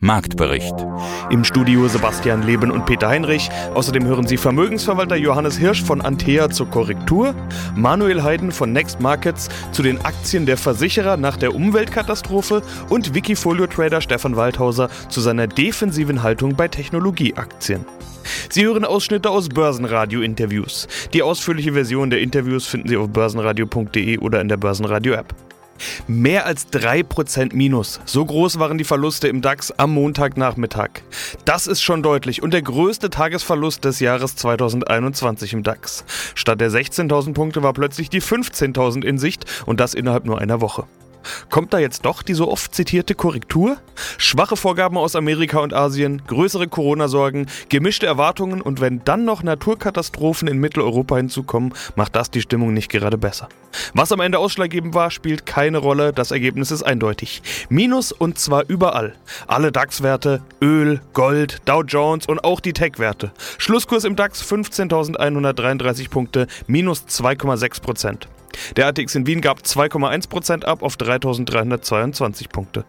Marktbericht. Im Studio Sebastian Leben und Peter Heinrich. Außerdem hören Sie Vermögensverwalter Johannes Hirsch von Antea zur Korrektur, Manuel Heiden von Next Markets zu den Aktien der Versicherer nach der Umweltkatastrophe und Wikifolio-Trader Stefan Waldhauser zu seiner defensiven Haltung bei Technologieaktien. Sie hören Ausschnitte aus Börsenradio-Interviews. Die ausführliche Version der Interviews finden Sie auf börsenradio.de oder in der Börsenradio-App. Mehr als 3% Minus. So groß waren die Verluste im DAX am Montagnachmittag. Das ist schon deutlich und der größte Tagesverlust des Jahres 2021 im DAX. Statt der 16.000 Punkte war plötzlich die 15.000 in Sicht und das innerhalb nur einer Woche. Kommt da jetzt doch die so oft zitierte Korrektur? Schwache Vorgaben aus Amerika und Asien, größere Corona-Sorgen, gemischte Erwartungen und wenn dann noch Naturkatastrophen in Mitteleuropa hinzukommen, macht das die Stimmung nicht gerade besser. Was am Ende ausschlaggebend war, spielt keine Rolle, das Ergebnis ist eindeutig. Minus und zwar überall. Alle DAX-Werte, Öl, Gold, Dow Jones und auch die Tech-Werte. Schlusskurs im DAX 15.133 Punkte, minus 2,6 Prozent. Der ATX in Wien gab 2,1% ab auf 3.322 Punkte.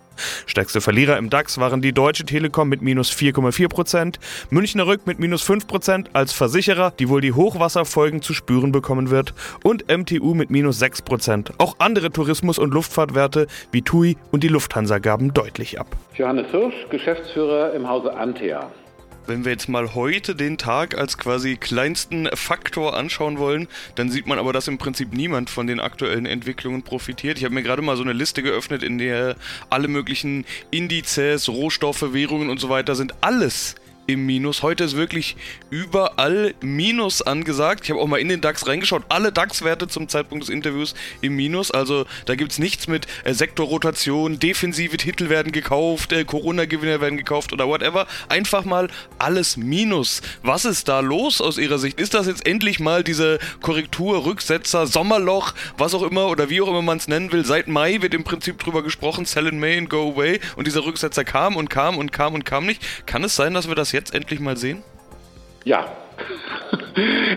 Stärkste Verlierer im DAX waren die Deutsche Telekom mit minus 4,4%, Münchner Rück mit minus 5% als Versicherer, die wohl die Hochwasserfolgen zu spüren bekommen wird, und MTU mit minus 6%. Auch andere Tourismus- und Luftfahrtwerte wie TUI und die Lufthansa gaben deutlich ab. Johannes Hirsch, Geschäftsführer im Hause Antea. Wenn wir jetzt mal heute den Tag als quasi kleinsten Faktor anschauen wollen, dann sieht man aber, dass im Prinzip niemand von den aktuellen Entwicklungen profitiert. Ich habe mir gerade mal so eine Liste geöffnet, in der alle möglichen Indizes, Rohstoffe, Währungen und so weiter sind alles im Minus. Heute ist wirklich überall Minus angesagt. Ich habe auch mal in den DAX reingeschaut. Alle DAX-Werte zum Zeitpunkt des Interviews im Minus. Also da gibt es nichts mit äh, Sektorrotation, defensive Titel werden gekauft, äh, Corona-Gewinner werden gekauft oder whatever. Einfach mal alles Minus. Was ist da los aus Ihrer Sicht? Ist das jetzt endlich mal diese Korrektur, Rücksetzer, Sommerloch, was auch immer oder wie auch immer man es nennen will? Seit Mai wird im Prinzip drüber gesprochen, sell in May and go away. Und dieser Rücksetzer kam und kam und kam und kam nicht. Kann es sein, dass wir das jetzt jetzt endlich mal sehen? Ja,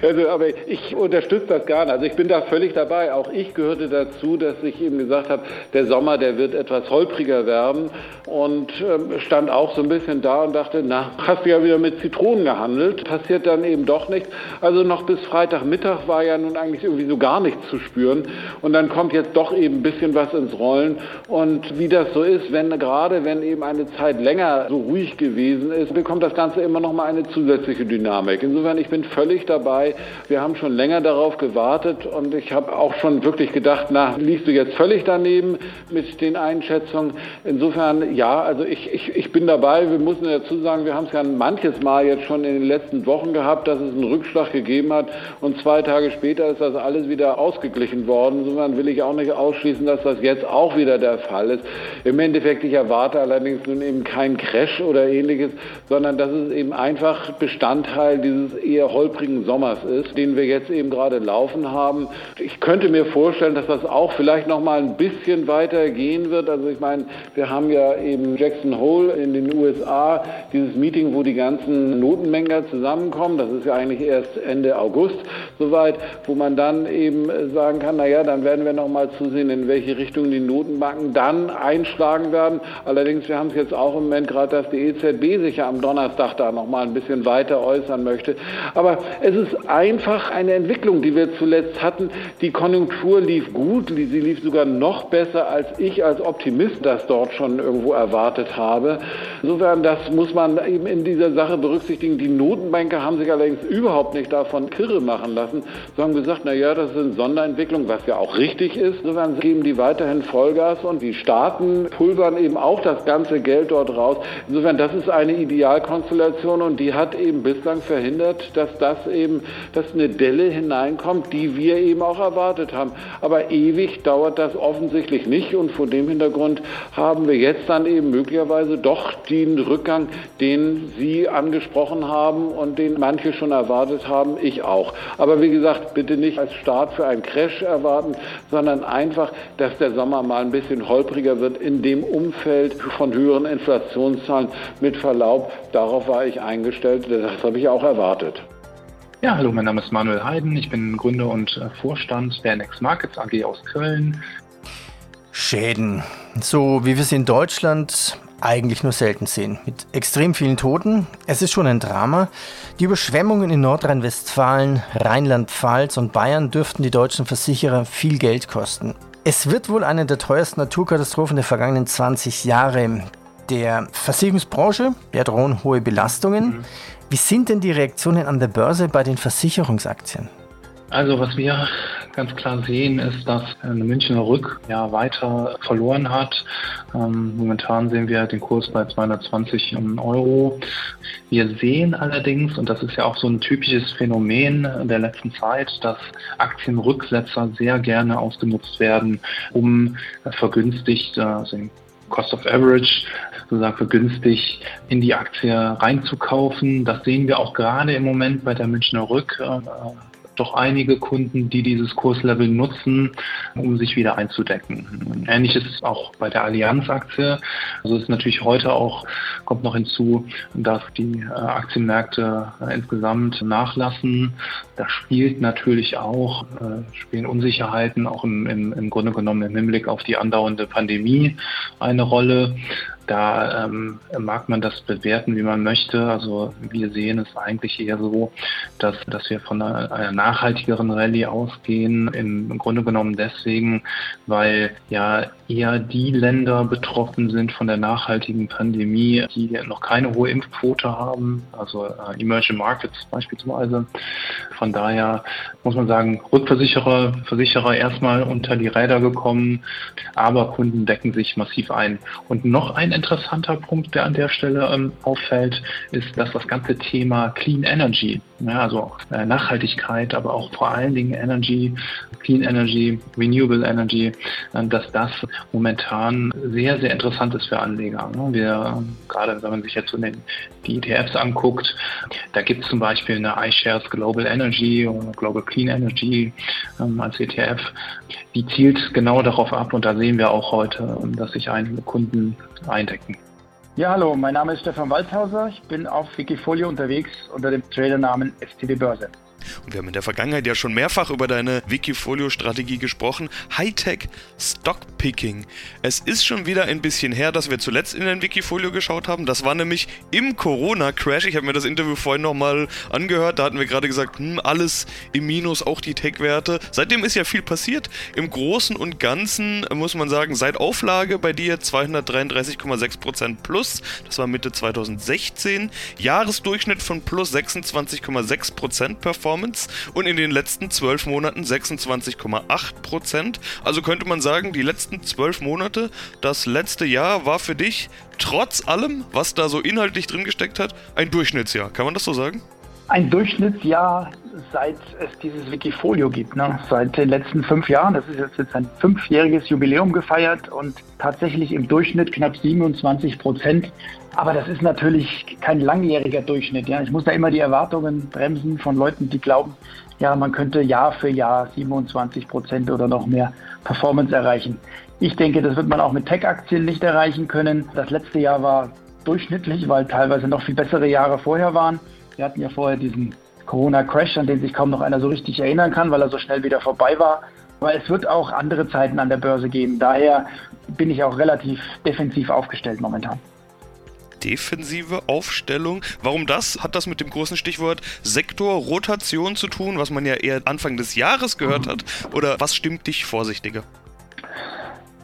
also, aber ich unterstütze das gerne. Also ich bin da völlig dabei. Auch ich gehörte dazu, dass ich eben gesagt habe, der Sommer, der wird etwas holpriger werden und ähm, stand auch so ein bisschen da und dachte, na, hast du ja wieder mit Zitronen gehandelt. Passiert dann eben doch nichts. Also noch bis Freitagmittag war ja nun eigentlich irgendwie so gar nichts zu spüren. Und dann kommt jetzt doch eben ein bisschen was ins Rollen. Und wie das so ist, wenn gerade wenn eben eine Zeit länger so ruhig gewesen ist, bekommt das Ganze immer noch mal eine zusätzliche Dynamik. Insofern, ich bin völlig dabei. Wir haben schon länger darauf gewartet und ich habe auch schon wirklich gedacht, na, liegst du jetzt völlig daneben mit den Einschätzungen. Insofern, ja, also ich, ich, ich bin dabei. Wir müssen dazu sagen, wir haben es ja manches Mal jetzt schon in den letzten Wochen gehabt, dass es einen Rückschlag gegeben hat und zwei Tage später ist das alles wieder ausgeglichen worden. Insofern will ich auch nicht ausschließen, dass das jetzt auch wieder der Fall ist. Im Endeffekt, ich erwarte allerdings nun eben keinen Crash oder ähnliches, sondern das ist eben einfach Bestandteil dieses eher holprigen Sommers ist, den wir jetzt eben gerade laufen haben. Ich könnte mir vorstellen, dass das auch vielleicht noch mal ein bisschen weiter gehen wird. Also ich meine, wir haben ja eben Jackson Hole in den USA, dieses Meeting, wo die ganzen Notenmenger zusammenkommen. Das ist ja eigentlich erst Ende August soweit, wo man dann eben sagen kann, naja, dann werden wir noch mal zusehen, in welche Richtung die Notenbanken dann einschlagen werden. Allerdings, wir haben es jetzt auch im Moment gerade, dass die EZB sich ja am Donnerstag da noch mal ein bisschen weiter äußern möchte. Aber es ist einfach eine Entwicklung, die wir zuletzt hatten. Die Konjunktur lief gut, sie lief sogar noch besser, als ich als Optimist das dort schon irgendwo erwartet habe. Insofern, das muss man eben in dieser Sache berücksichtigen. Die Notenbanker haben sich allerdings überhaupt nicht davon kirre machen lassen, sondern gesagt, na ja, das sind Sonderentwicklungen, was ja auch richtig ist. Insofern geben die weiterhin Vollgas und die Staaten pulvern eben auch das ganze Geld dort raus. Insofern, das ist eine Idealkonstellation und die hat eben bislang verhindert, dass das eben, dass eine Delle hineinkommt, die wir eben auch erwartet haben. Aber ewig dauert das offensichtlich nicht und vor dem Hintergrund haben wir jetzt dann eben möglicherweise doch den Rückgang, den Sie angesprochen haben und den manche schon erwartet haben, ich auch. Aber wie gesagt, bitte nicht als Start für einen Crash erwarten, sondern einfach, dass der Sommer mal ein bisschen holpriger wird in dem Umfeld von höheren Inflationszahlen. Mit Verlaub, darauf war ich eingestellt, das habe ich auch erwartet. Ja, hallo, mein Name ist Manuel Heiden. Ich bin Gründer und äh, Vorstand der Next Markets AG aus Köln. Schäden, so wie wir sie in Deutschland eigentlich nur selten sehen. Mit extrem vielen Toten. Es ist schon ein Drama. Die Überschwemmungen in Nordrhein-Westfalen, Rheinland-Pfalz und Bayern dürften die deutschen Versicherer viel Geld kosten. Es wird wohl eine der teuersten Naturkatastrophen der vergangenen 20 Jahre. Der Versicherungsbranche der drohen hohe Belastungen. Mhm. Wie sind denn die Reaktionen an der Börse bei den Versicherungsaktien? Also was wir ganz klar sehen, ist, dass eine Münchner Rück ja weiter verloren hat. Ähm, momentan sehen wir den Kurs bei 220 Euro. Wir sehen allerdings, und das ist ja auch so ein typisches Phänomen der letzten Zeit, dass Aktienrücksetzer sehr gerne ausgenutzt werden, um vergünstigt, also Cost of Average sozusagen vergünstigt in die Aktie reinzukaufen. Das sehen wir auch gerade im Moment bei der Münchner Rück. Doch einige Kunden, die dieses Kurslevel nutzen, um sich wieder einzudecken. Ähnliches auch bei der Allianz-Aktie. Also ist natürlich heute auch, kommt noch hinzu, dass die äh, Aktienmärkte äh, insgesamt nachlassen. Da spielt natürlich auch, äh, spielen Unsicherheiten auch im, im, im Grunde genommen im Hinblick auf die andauernde Pandemie eine Rolle. Da ähm, mag man das bewerten, wie man möchte. Also wir sehen es eigentlich eher so, dass, dass wir von einer, einer nachhaltigeren Rallye ausgehen. Im Grunde genommen deswegen, weil ja eher die Länder betroffen sind von der nachhaltigen Pandemie, die noch keine hohe Impfquote haben, also äh, Emerging Markets beispielsweise. Von daher muss man sagen, Rückversicherer, Versicherer erstmal unter die Räder gekommen, aber Kunden decken sich massiv ein. Und noch ein interessanter Punkt, der an der Stelle ähm, auffällt, ist, dass das ganze Thema Clean Energy, ja, also äh, Nachhaltigkeit, aber auch vor allen Dingen Energy, Clean Energy, Renewable Energy, äh, dass das momentan sehr, sehr interessant ist für Anleger. Ne? Wir, ähm, gerade wenn man sich jetzt so die ETFs anguckt, da gibt es zum Beispiel eine iShares Global Energy oder Global Clean Energy ähm, als ETF. Die zielt genau darauf ab und da sehen wir auch heute, ähm, dass sich einige Kunden eindecken. Ja, hallo, mein Name ist Stefan Waldhauser. Ich bin auf Wikifolio unterwegs unter dem Tradernamen STB Börse. Und wir haben in der Vergangenheit ja schon mehrfach über deine Wikifolio-Strategie gesprochen. Hightech Stockpicking. Es ist schon wieder ein bisschen her, dass wir zuletzt in dein Wikifolio geschaut haben. Das war nämlich im Corona-Crash. Ich habe mir das Interview vorhin nochmal angehört. Da hatten wir gerade gesagt, hm, alles im Minus, auch die Tech-Werte. Seitdem ist ja viel passiert. Im Großen und Ganzen muss man sagen, seit Auflage bei dir 233,6% plus. Das war Mitte 2016. Jahresdurchschnitt von plus 26,6% Performance. Performance und in den letzten zwölf Monaten 26,8% Also könnte man sagen, die letzten zwölf Monate, das letzte Jahr war für dich trotz allem, was da so inhaltlich drin gesteckt hat, ein Durchschnittsjahr. Kann man das so sagen? Ein Durchschnittsjahr, seit es dieses Wikifolio gibt. Ne? Seit den letzten fünf Jahren. Das ist jetzt, ein fünfjähriges Jubiläum gefeiert und tatsächlich im Durchschnitt knapp 27 Prozent aber das ist natürlich kein langjähriger Durchschnitt. Ja. Ich muss da immer die Erwartungen bremsen von Leuten, die glauben, ja, man könnte Jahr für Jahr 27 Prozent oder noch mehr Performance erreichen. Ich denke, das wird man auch mit Tech-Aktien nicht erreichen können. Das letzte Jahr war durchschnittlich, weil teilweise noch viel bessere Jahre vorher waren. Wir hatten ja vorher diesen Corona-Crash, an den sich kaum noch einer so richtig erinnern kann, weil er so schnell wieder vorbei war. Aber es wird auch andere Zeiten an der Börse geben. Daher bin ich auch relativ defensiv aufgestellt momentan defensive Aufstellung. Warum das? Hat das mit dem großen Stichwort Sektorrotation zu tun, was man ja eher Anfang des Jahres gehört hat? Oder was stimmt dich vorsichtiger?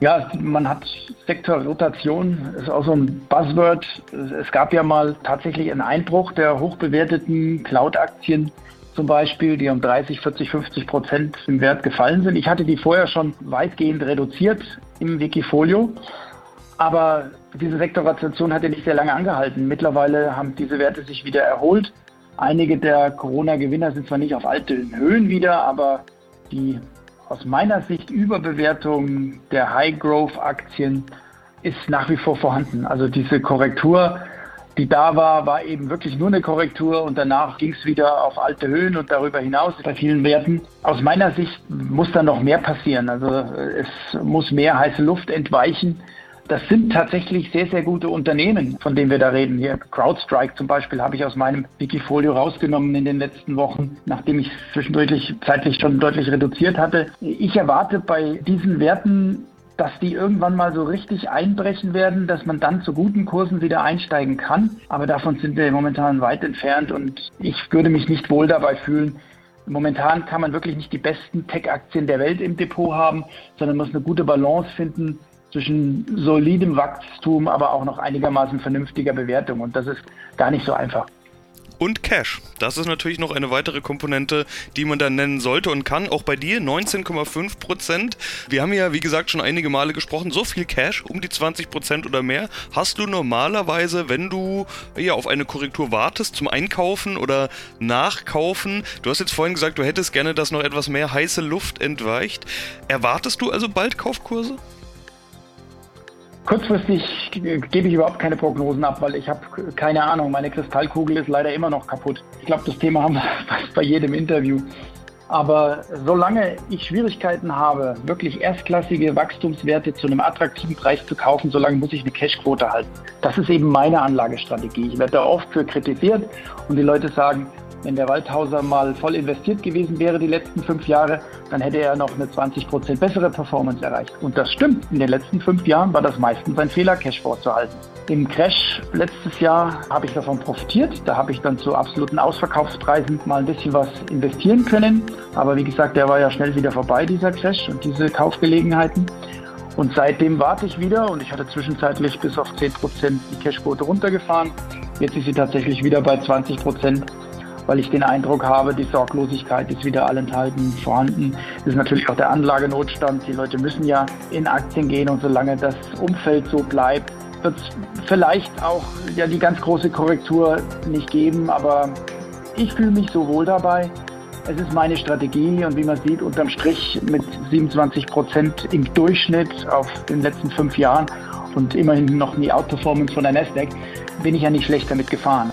Ja, man hat Sektorrotation, ist auch so ein Buzzword. Es gab ja mal tatsächlich einen Einbruch der hochbewerteten Cloud-Aktien zum Beispiel, die um 30, 40, 50 Prozent im Wert gefallen sind. Ich hatte die vorher schon weitgehend reduziert im Wikifolio. Aber diese Sektorrotation hat ja nicht sehr lange angehalten. Mittlerweile haben diese Werte sich wieder erholt. Einige der Corona-Gewinner sind zwar nicht auf alten Höhen wieder, aber die aus meiner Sicht Überbewertung der High-Growth-Aktien ist nach wie vor vorhanden. Also diese Korrektur, die da war, war eben wirklich nur eine Korrektur und danach ging es wieder auf alte Höhen und darüber hinaus bei vielen Werten. Aus meiner Sicht muss da noch mehr passieren. Also es muss mehr heiße Luft entweichen das sind tatsächlich sehr, sehr gute Unternehmen, von denen wir da reden. Hier CrowdStrike zum Beispiel habe ich aus meinem Wikifolio rausgenommen in den letzten Wochen, nachdem ich zwischendurch zeitlich schon deutlich reduziert hatte. Ich erwarte bei diesen Werten dass die irgendwann mal so richtig einbrechen werden, dass man dann zu guten Kursen wieder einsteigen kann. Aber davon sind wir momentan weit entfernt und ich würde mich nicht wohl dabei fühlen. Momentan kann man wirklich nicht die besten Tech-Aktien der Welt im Depot haben, sondern muss eine gute Balance finden zwischen solidem Wachstum, aber auch noch einigermaßen vernünftiger Bewertung. Und das ist gar nicht so einfach. Und Cash. Das ist natürlich noch eine weitere Komponente, die man dann nennen sollte und kann. Auch bei dir 19,5 Prozent. Wir haben ja, wie gesagt, schon einige Male gesprochen. So viel Cash, um die 20 Prozent oder mehr, hast du normalerweise, wenn du ja auf eine Korrektur wartest, zum Einkaufen oder Nachkaufen. Du hast jetzt vorhin gesagt, du hättest gerne, dass noch etwas mehr heiße Luft entweicht. Erwartest du also bald Kaufkurse? Kurzfristig gebe ich überhaupt keine Prognosen ab, weil ich habe keine Ahnung. Meine Kristallkugel ist leider immer noch kaputt. Ich glaube, das Thema haben wir fast bei jedem Interview. Aber solange ich Schwierigkeiten habe, wirklich erstklassige Wachstumswerte zu einem attraktiven Preis zu kaufen, solange muss ich eine Cashquote halten. Das ist eben meine Anlagestrategie. Ich werde da oft für kritisiert und die Leute sagen, wenn der Waldhauser mal voll investiert gewesen wäre die letzten fünf Jahre, dann hätte er noch eine 20% bessere Performance erreicht. Und das stimmt. In den letzten fünf Jahren war das meistens ein Fehler, Cash vorzuhalten. Im Crash letztes Jahr habe ich davon profitiert. Da habe ich dann zu absoluten Ausverkaufspreisen mal ein bisschen was investieren können. Aber wie gesagt, der war ja schnell wieder vorbei, dieser Crash und diese Kaufgelegenheiten. Und seitdem warte ich wieder und ich hatte zwischenzeitlich bis auf 10% die Cashquote runtergefahren. Jetzt ist sie tatsächlich wieder bei 20% weil ich den Eindruck habe, die Sorglosigkeit ist wieder allenthalben vorhanden. Das ist natürlich auch der Anlagenotstand. Die Leute müssen ja in Aktien gehen und solange das Umfeld so bleibt, wird es vielleicht auch ja, die ganz große Korrektur nicht geben. Aber ich fühle mich so wohl dabei. Es ist meine Strategie und wie man sieht, unterm Strich mit 27 Prozent im Durchschnitt auf den letzten fünf Jahren und immerhin noch die Outperformance von der Nasdaq, bin ich ja nicht schlecht damit gefahren.